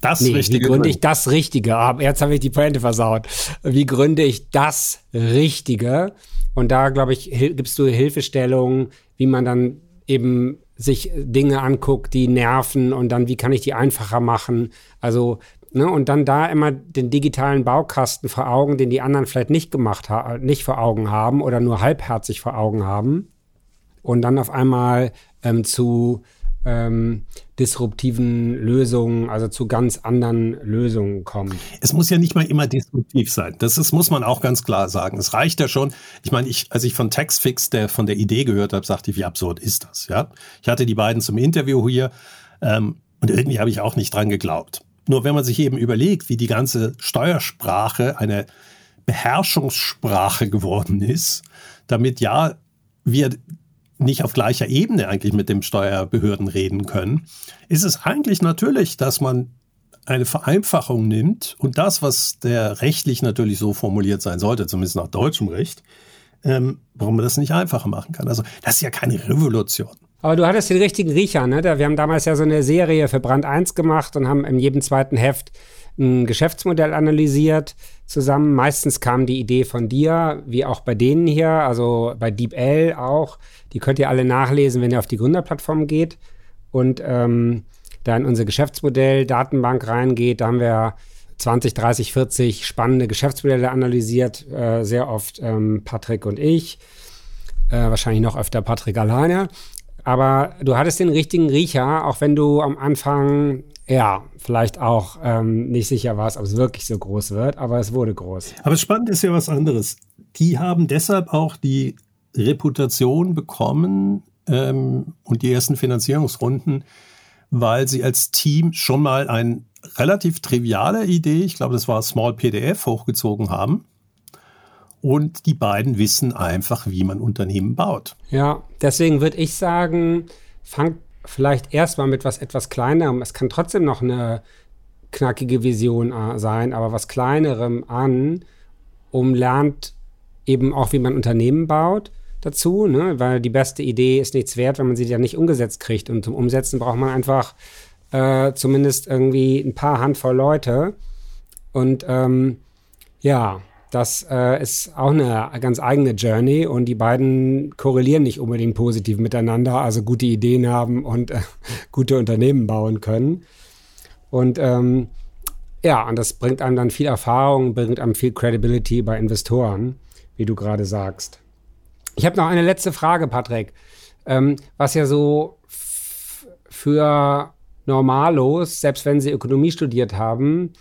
Das nee, Richtige. Wie gründe ich das Richtige? Aber jetzt habe ich die Pointe versaut. Wie gründe ich das Richtige? Und da, glaube ich, gibst du Hilfestellungen, wie man dann eben sich Dinge anguckt, die nerven und dann, wie kann ich die einfacher machen? Also, ne, und dann da immer den digitalen Baukasten vor Augen, den die anderen vielleicht nicht gemacht haben, nicht vor Augen haben oder nur halbherzig vor Augen haben. Und dann auf einmal ähm, zu ähm, disruptiven Lösungen, also zu ganz anderen Lösungen kommt. Es muss ja nicht mal immer disruptiv sein. Das ist, muss man auch ganz klar sagen. Es reicht ja schon. Ich meine, ich, als ich von Taxfix, der von der Idee gehört habe, sagte ich, wie absurd ist das? Ja, ich hatte die beiden zum Interview hier ähm, und irgendwie habe ich auch nicht dran geglaubt. Nur wenn man sich eben überlegt, wie die ganze Steuersprache eine Beherrschungssprache geworden ist, damit ja wir nicht auf gleicher Ebene eigentlich mit dem Steuerbehörden reden können, ist es eigentlich natürlich, dass man eine Vereinfachung nimmt und das, was der rechtlich natürlich so formuliert sein sollte, zumindest nach deutschem Recht, ähm, warum man das nicht einfacher machen kann. Also das ist ja keine Revolution. Aber du hattest den richtigen Riecher, ne? Wir haben damals ja so eine Serie für Brand 1 gemacht und haben in jedem zweiten Heft ein Geschäftsmodell analysiert zusammen. Meistens kam die Idee von dir, wie auch bei denen hier, also bei DeepL auch. Die könnt ihr alle nachlesen, wenn ihr auf die Gründerplattform geht und ähm, da in unser Geschäftsmodell Datenbank reingeht. Da haben wir 20, 30, 40 spannende Geschäftsmodelle analysiert, äh, sehr oft ähm, Patrick und ich, äh, wahrscheinlich noch öfter Patrick alleine. Aber du hattest den richtigen Riecher, auch wenn du am Anfang ja, vielleicht auch ähm, nicht sicher warst, ob es wirklich so groß wird, aber es wurde groß. Aber spannend ist ja was anderes. Die haben deshalb auch die Reputation bekommen ähm, und die ersten Finanzierungsrunden, weil sie als Team schon mal eine relativ triviale Idee, ich glaube, das war Small PDF, hochgezogen haben. Und die beiden wissen einfach, wie man Unternehmen baut. Ja, deswegen würde ich sagen, fangt vielleicht erstmal mit was etwas kleinerem. Es kann trotzdem noch eine knackige Vision äh, sein, aber was kleinerem an, um lernt eben auch, wie man Unternehmen baut dazu, ne? weil die beste Idee ist nichts wert, wenn man sie ja nicht umgesetzt kriegt. Und zum Umsetzen braucht man einfach äh, zumindest irgendwie ein paar Handvoll Leute. Und ähm, ja, das äh, ist auch eine ganz eigene Journey und die beiden korrelieren nicht unbedingt positiv miteinander, also gute Ideen haben und äh, (laughs) gute Unternehmen bauen können. Und ähm, Ja, und das bringt einem dann viel Erfahrung, bringt einem viel Credibility bei Investoren, wie du gerade sagst. Ich habe noch eine letzte Frage, Patrick. Ähm, was ja so für Normalos, selbst wenn sie Ökonomie studiert haben,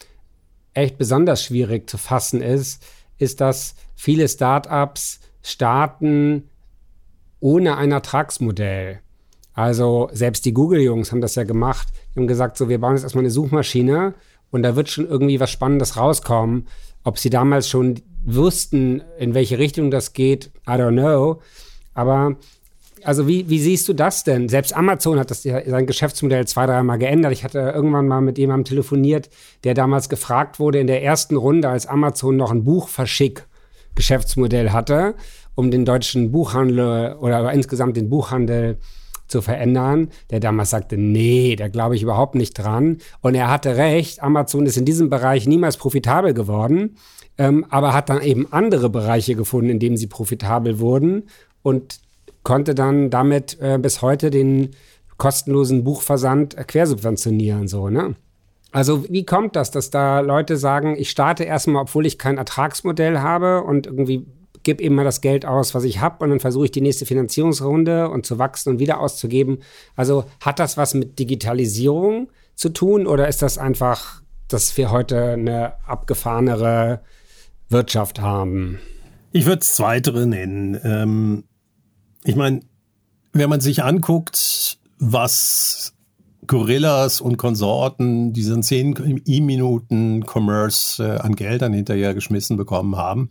echt besonders schwierig zu fassen ist, ist, dass viele Startups starten ohne ein Ertragsmodell. Also selbst die Google-Jungs haben das ja gemacht. Die haben gesagt, so wir bauen jetzt erstmal eine Suchmaschine und da wird schon irgendwie was Spannendes rauskommen. Ob sie damals schon wussten, in welche Richtung das geht, I don't know. Aber also wie, wie siehst du das denn? Selbst Amazon hat das, sein Geschäftsmodell zwei, dreimal geändert. Ich hatte irgendwann mal mit jemandem telefoniert, der damals gefragt wurde in der ersten Runde, als Amazon noch ein Buchverschick-Geschäftsmodell hatte, um den deutschen Buchhandel oder insgesamt den Buchhandel zu verändern, der damals sagte, nee, da glaube ich überhaupt nicht dran. Und er hatte recht, Amazon ist in diesem Bereich niemals profitabel geworden, ähm, aber hat dann eben andere Bereiche gefunden, in denen sie profitabel wurden und konnte dann damit äh, bis heute den kostenlosen Buchversand quersubventionieren, so, ne? Also wie kommt das, dass da Leute sagen, ich starte erstmal, obwohl ich kein Ertragsmodell habe und irgendwie gebe eben mal das Geld aus, was ich habe und dann versuche ich die nächste Finanzierungsrunde und zu wachsen und wieder auszugeben. Also hat das was mit Digitalisierung zu tun oder ist das einfach, dass wir heute eine abgefahrenere Wirtschaft haben? Ich würde es Zweitere nennen. Ähm, ich meine, wenn man sich anguckt, was Gorillas und Konsorten diesen 10 E-Minuten Commerce äh, an Geldern hinterhergeschmissen bekommen haben,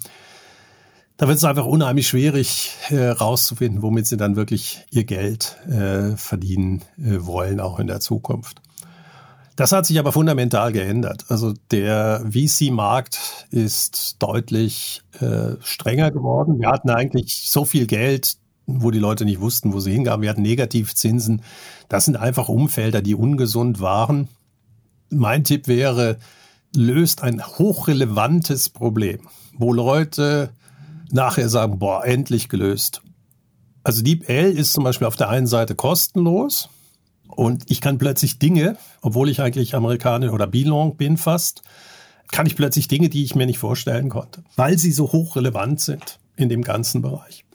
da wird es einfach unheimlich schwierig äh, womit sie dann wirklich ihr Geld äh, verdienen äh, wollen, auch in der Zukunft. Das hat sich aber fundamental geändert. Also der VC-Markt ist deutlich äh, strenger geworden. Wir hatten eigentlich so viel Geld, wo die Leute nicht wussten, wo sie hingaben. Wir hatten Negativzinsen. Das sind einfach Umfelder, die ungesund waren. Mein Tipp wäre, löst ein hochrelevantes Problem, wo Leute nachher sagen, boah, endlich gelöst. Also DeepL ist zum Beispiel auf der einen Seite kostenlos und ich kann plötzlich Dinge, obwohl ich eigentlich Amerikaner oder Belong bin fast, kann ich plötzlich Dinge, die ich mir nicht vorstellen konnte, weil sie so hochrelevant sind in dem ganzen Bereich.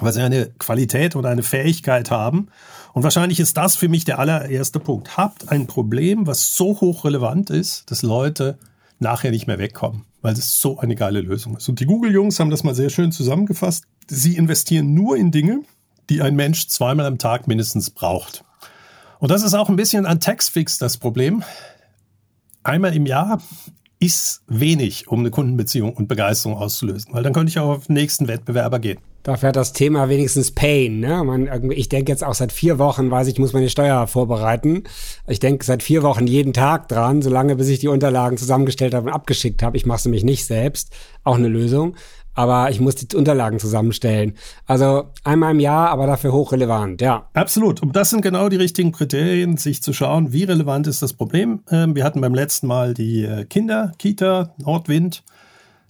Weil sie eine Qualität oder eine Fähigkeit haben. Und wahrscheinlich ist das für mich der allererste Punkt. Habt ein Problem, was so hochrelevant ist, dass Leute nachher nicht mehr wegkommen, weil es so eine geile Lösung ist. Und die Google-Jungs haben das mal sehr schön zusammengefasst. Sie investieren nur in Dinge, die ein Mensch zweimal am Tag mindestens braucht. Und das ist auch ein bisschen an Taxfix das Problem. Einmal im Jahr ist wenig, um eine Kundenbeziehung und Begeisterung auszulösen, weil dann könnte ich auch auf den nächsten Wettbewerber gehen. Dafür hat das Thema wenigstens Pain. Ne? Man, ich denke jetzt auch seit vier Wochen, weiß ich, muss meine Steuer vorbereiten. Ich denke seit vier Wochen jeden Tag dran, solange bis ich die Unterlagen zusammengestellt habe und abgeschickt habe. Ich mache sie nämlich nicht selbst. Auch eine Lösung. Aber ich muss die Unterlagen zusammenstellen. Also einmal im Jahr, aber dafür hochrelevant, ja. Absolut. Und das sind genau die richtigen Kriterien, sich zu schauen, wie relevant ist das Problem. Ähm, wir hatten beim letzten Mal die äh, Kinder, Kita, Nordwind.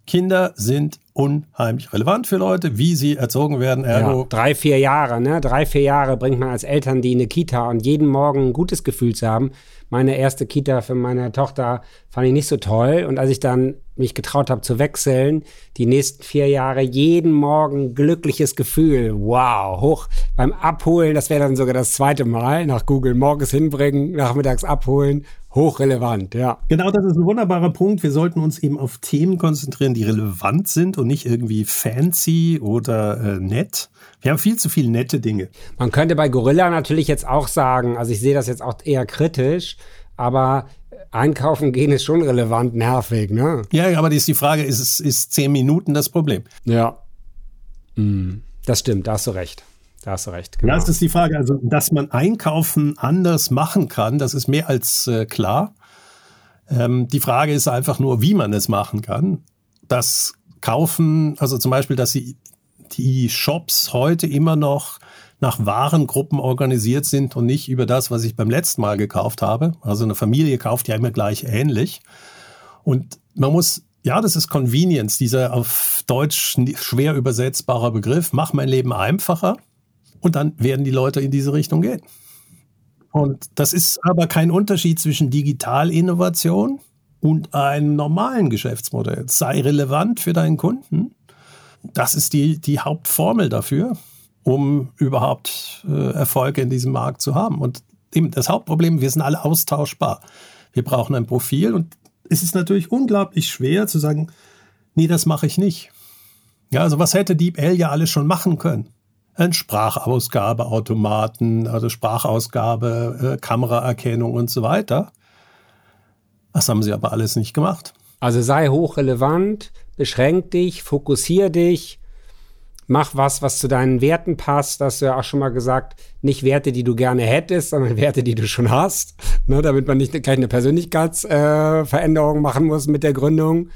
Kinder sind unheimlich relevant für Leute, wie sie erzogen werden. Ergo ja, drei, vier Jahre, ne? Drei, vier Jahre bringt man als Eltern die in eine Kita und jeden Morgen ein gutes Gefühl zu haben. Meine erste Kita für meine Tochter fand ich nicht so toll. Und als ich dann mich getraut habe zu wechseln, die nächsten vier Jahre jeden Morgen glückliches Gefühl. Wow, hoch beim Abholen, das wäre dann sogar das zweite Mal nach Google morgens hinbringen, nachmittags abholen hochrelevant, ja. Genau, das ist ein wunderbarer Punkt. Wir sollten uns eben auf Themen konzentrieren, die relevant sind und nicht irgendwie fancy oder äh, nett. Wir haben viel zu viele nette Dinge. Man könnte bei Gorilla natürlich jetzt auch sagen, also ich sehe das jetzt auch eher kritisch, aber einkaufen gehen ist schon relevant nervig, ne? Ja, aber die ist die Frage, ist, es ist zehn Minuten das Problem? Ja. Hm, das stimmt, da hast du recht. Da hast du recht. Genau. Das ist die Frage. Also, dass man Einkaufen anders machen kann, das ist mehr als äh, klar. Ähm, die Frage ist einfach nur, wie man es machen kann. Das Kaufen, also zum Beispiel, dass sie, die Shops heute immer noch nach Warengruppen organisiert sind und nicht über das, was ich beim letzten Mal gekauft habe. Also eine Familie kauft ja immer gleich ähnlich. Und man muss ja, das ist Convenience, dieser auf Deutsch schwer übersetzbare Begriff. Mach mein Leben einfacher. Und dann werden die Leute in diese Richtung gehen. Und das ist aber kein Unterschied zwischen Digitalinnovation und einem normalen Geschäftsmodell. Sei relevant für deinen Kunden. Das ist die, die Hauptformel dafür, um überhaupt äh, Erfolge in diesem Markt zu haben. Und eben das Hauptproblem, wir sind alle austauschbar. Wir brauchen ein Profil und es ist natürlich unglaublich schwer zu sagen, nee, das mache ich nicht. Ja, also was hätte DeepL ja alles schon machen können? Ein Sprachausgabeautomaten, also Sprachausgabe, äh, Kameraerkennung und so weiter. Das haben sie aber alles nicht gemacht. Also sei hochrelevant, beschränk dich, fokussier dich, mach was, was zu deinen Werten passt. Das hast du ja auch schon mal gesagt, nicht Werte, die du gerne hättest, sondern Werte, die du schon hast, ne, damit man nicht gleich eine Persönlichkeitsveränderung äh, machen muss mit der Gründung.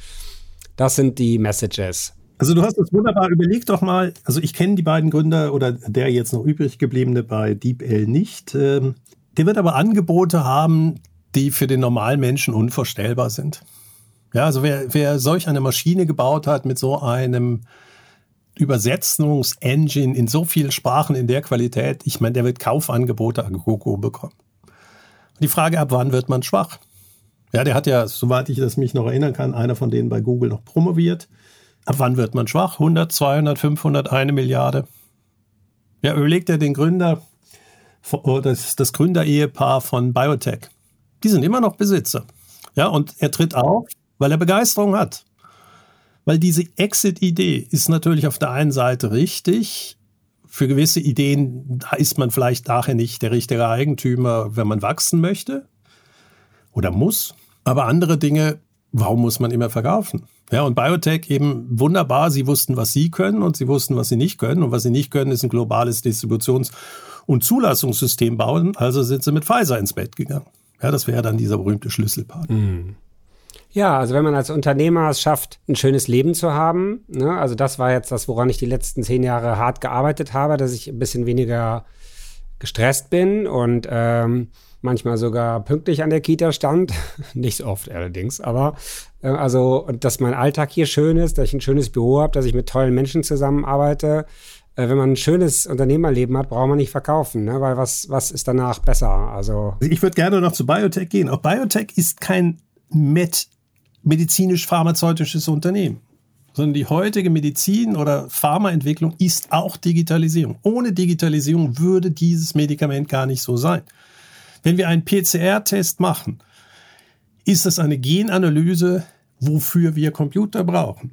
Das sind die Messages. Also du hast das wunderbar überlegt doch mal, also ich kenne die beiden Gründer oder der jetzt noch übrig gebliebene bei DeepL nicht. Ähm, der wird aber Angebote haben, die für den normalen Menschen unvorstellbar sind. Ja, also wer, wer solch eine Maschine gebaut hat mit so einem Übersetzungsengine in so vielen Sprachen in der Qualität, ich meine, der wird Kaufangebote an GoGo bekommen. Die Frage, ab wann wird man schwach? Ja, der hat ja, soweit ich das mich noch erinnern kann, einer von denen bei Google noch promoviert. Ab wann wird man schwach? 100, 200, 500, eine Milliarde? Ja, überlegt er den Gründer, das, das Gründerehepaar von Biotech. Die sind immer noch Besitzer. Ja, und er tritt auf, weil er Begeisterung hat. Weil diese Exit-Idee ist natürlich auf der einen Seite richtig. Für gewisse Ideen ist man vielleicht nachher nicht der richtige Eigentümer, wenn man wachsen möchte oder muss. Aber andere Dinge, warum muss man immer verkaufen? Ja, und Biotech eben wunderbar. Sie wussten, was sie können und sie wussten, was sie nicht können. Und was sie nicht können, ist ein globales Distributions- und Zulassungssystem bauen. Also sind sie mit Pfizer ins Bett gegangen. Ja, das wäre dann dieser berühmte Schlüsselpartner. Mhm. Ja, also wenn man als Unternehmer es schafft, ein schönes Leben zu haben, ne, also das war jetzt das, woran ich die letzten zehn Jahre hart gearbeitet habe, dass ich ein bisschen weniger gestresst bin und ähm, manchmal sogar pünktlich an der Kita stand. (laughs) Nicht so oft allerdings, aber äh, also, und dass mein Alltag hier schön ist, dass ich ein schönes Büro habe, dass ich mit tollen Menschen zusammenarbeite. Äh, wenn man ein schönes Unternehmerleben hat, braucht man nicht verkaufen, ne? weil was, was ist danach besser? Also ich würde gerne noch zu Biotech gehen. Auch Biotech ist kein Med medizinisch-pharmazeutisches Unternehmen sondern die heutige Medizin oder Pharmaentwicklung ist auch Digitalisierung. Ohne Digitalisierung würde dieses Medikament gar nicht so sein. Wenn wir einen PCR-Test machen, ist es eine Genanalyse, wofür wir Computer brauchen.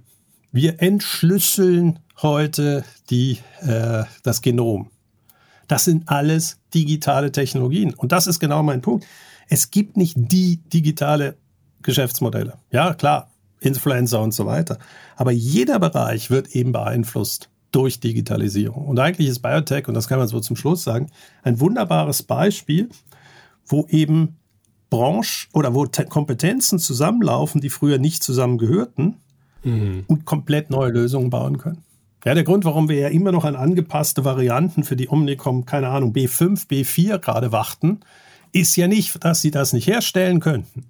Wir entschlüsseln heute die, äh, das Genom. Das sind alles digitale Technologien. Und das ist genau mein Punkt. Es gibt nicht die digitale Geschäftsmodelle. Ja, klar, Influencer und so weiter. Aber jeder Bereich wird eben beeinflusst durch Digitalisierung. Und eigentlich ist Biotech, und das kann man so zum Schluss sagen, ein wunderbares Beispiel, wo eben Branche oder wo Kompetenzen zusammenlaufen, die früher nicht zusammengehörten mhm. und komplett neue Lösungen bauen können. Ja, der Grund, warum wir ja immer noch an angepasste Varianten für die Omnicom, keine Ahnung, B5, B4 gerade warten, ist ja nicht, dass sie das nicht herstellen könnten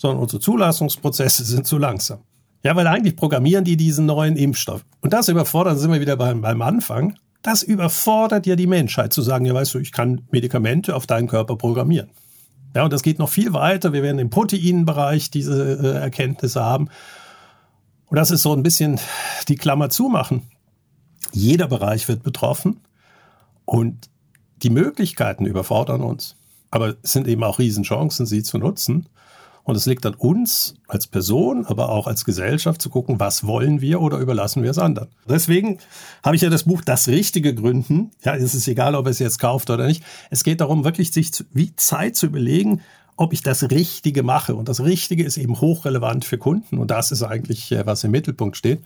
sondern unsere Zulassungsprozesse sind zu langsam. Ja, weil eigentlich programmieren die diesen neuen Impfstoff. Und das überfordert, sind wir wieder beim, beim Anfang, das überfordert ja die Menschheit zu sagen, ja weißt du, ich kann Medikamente auf deinen Körper programmieren. Ja, und das geht noch viel weiter. Wir werden im Proteinbereich diese äh, Erkenntnisse haben. Und das ist so ein bisschen die Klammer zumachen. Jeder Bereich wird betroffen und die Möglichkeiten überfordern uns. Aber es sind eben auch Riesenchancen, sie zu nutzen. Und es liegt an uns als Person, aber auch als Gesellschaft zu gucken, was wollen wir oder überlassen wir es anderen. Deswegen habe ich ja das Buch Das Richtige gründen. Ja, es ist egal, ob es jetzt kauft oder nicht. Es geht darum, wirklich sich wie Zeit zu überlegen, ob ich das Richtige mache. Und das Richtige ist eben hochrelevant für Kunden. Und das ist eigentlich, äh, was im Mittelpunkt steht.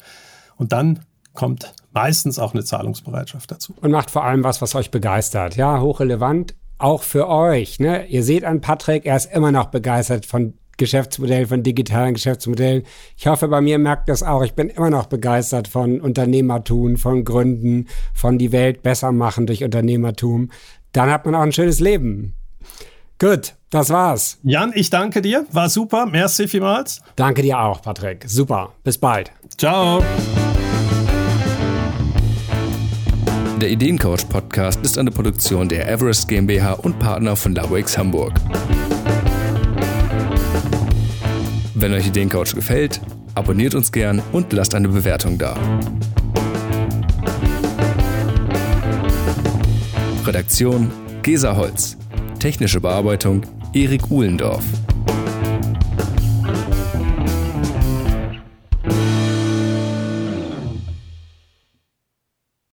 Und dann kommt meistens auch eine Zahlungsbereitschaft dazu. Und macht vor allem was, was euch begeistert. Ja, hochrelevant, auch für euch. Ne? Ihr seht an Patrick, er ist immer noch begeistert von Geschäftsmodell, von digitalen Geschäftsmodellen. Ich hoffe, bei mir merkt das auch. Ich bin immer noch begeistert von Unternehmertum, von Gründen, von die Welt besser machen durch Unternehmertum. Dann hat man auch ein schönes Leben. Gut, das war's. Jan, ich danke dir. War super. Merci vielmals. Danke dir auch, Patrick. Super. Bis bald. Ciao. Der Ideencoach Podcast ist eine Produktion der Everest GmbH und Partner von LabX Hamburg. Wenn euch Ideencouch gefällt, abonniert uns gern und lasst eine Bewertung da. Redaktion Gesa Holz. Technische Bearbeitung Erik Uhlendorf.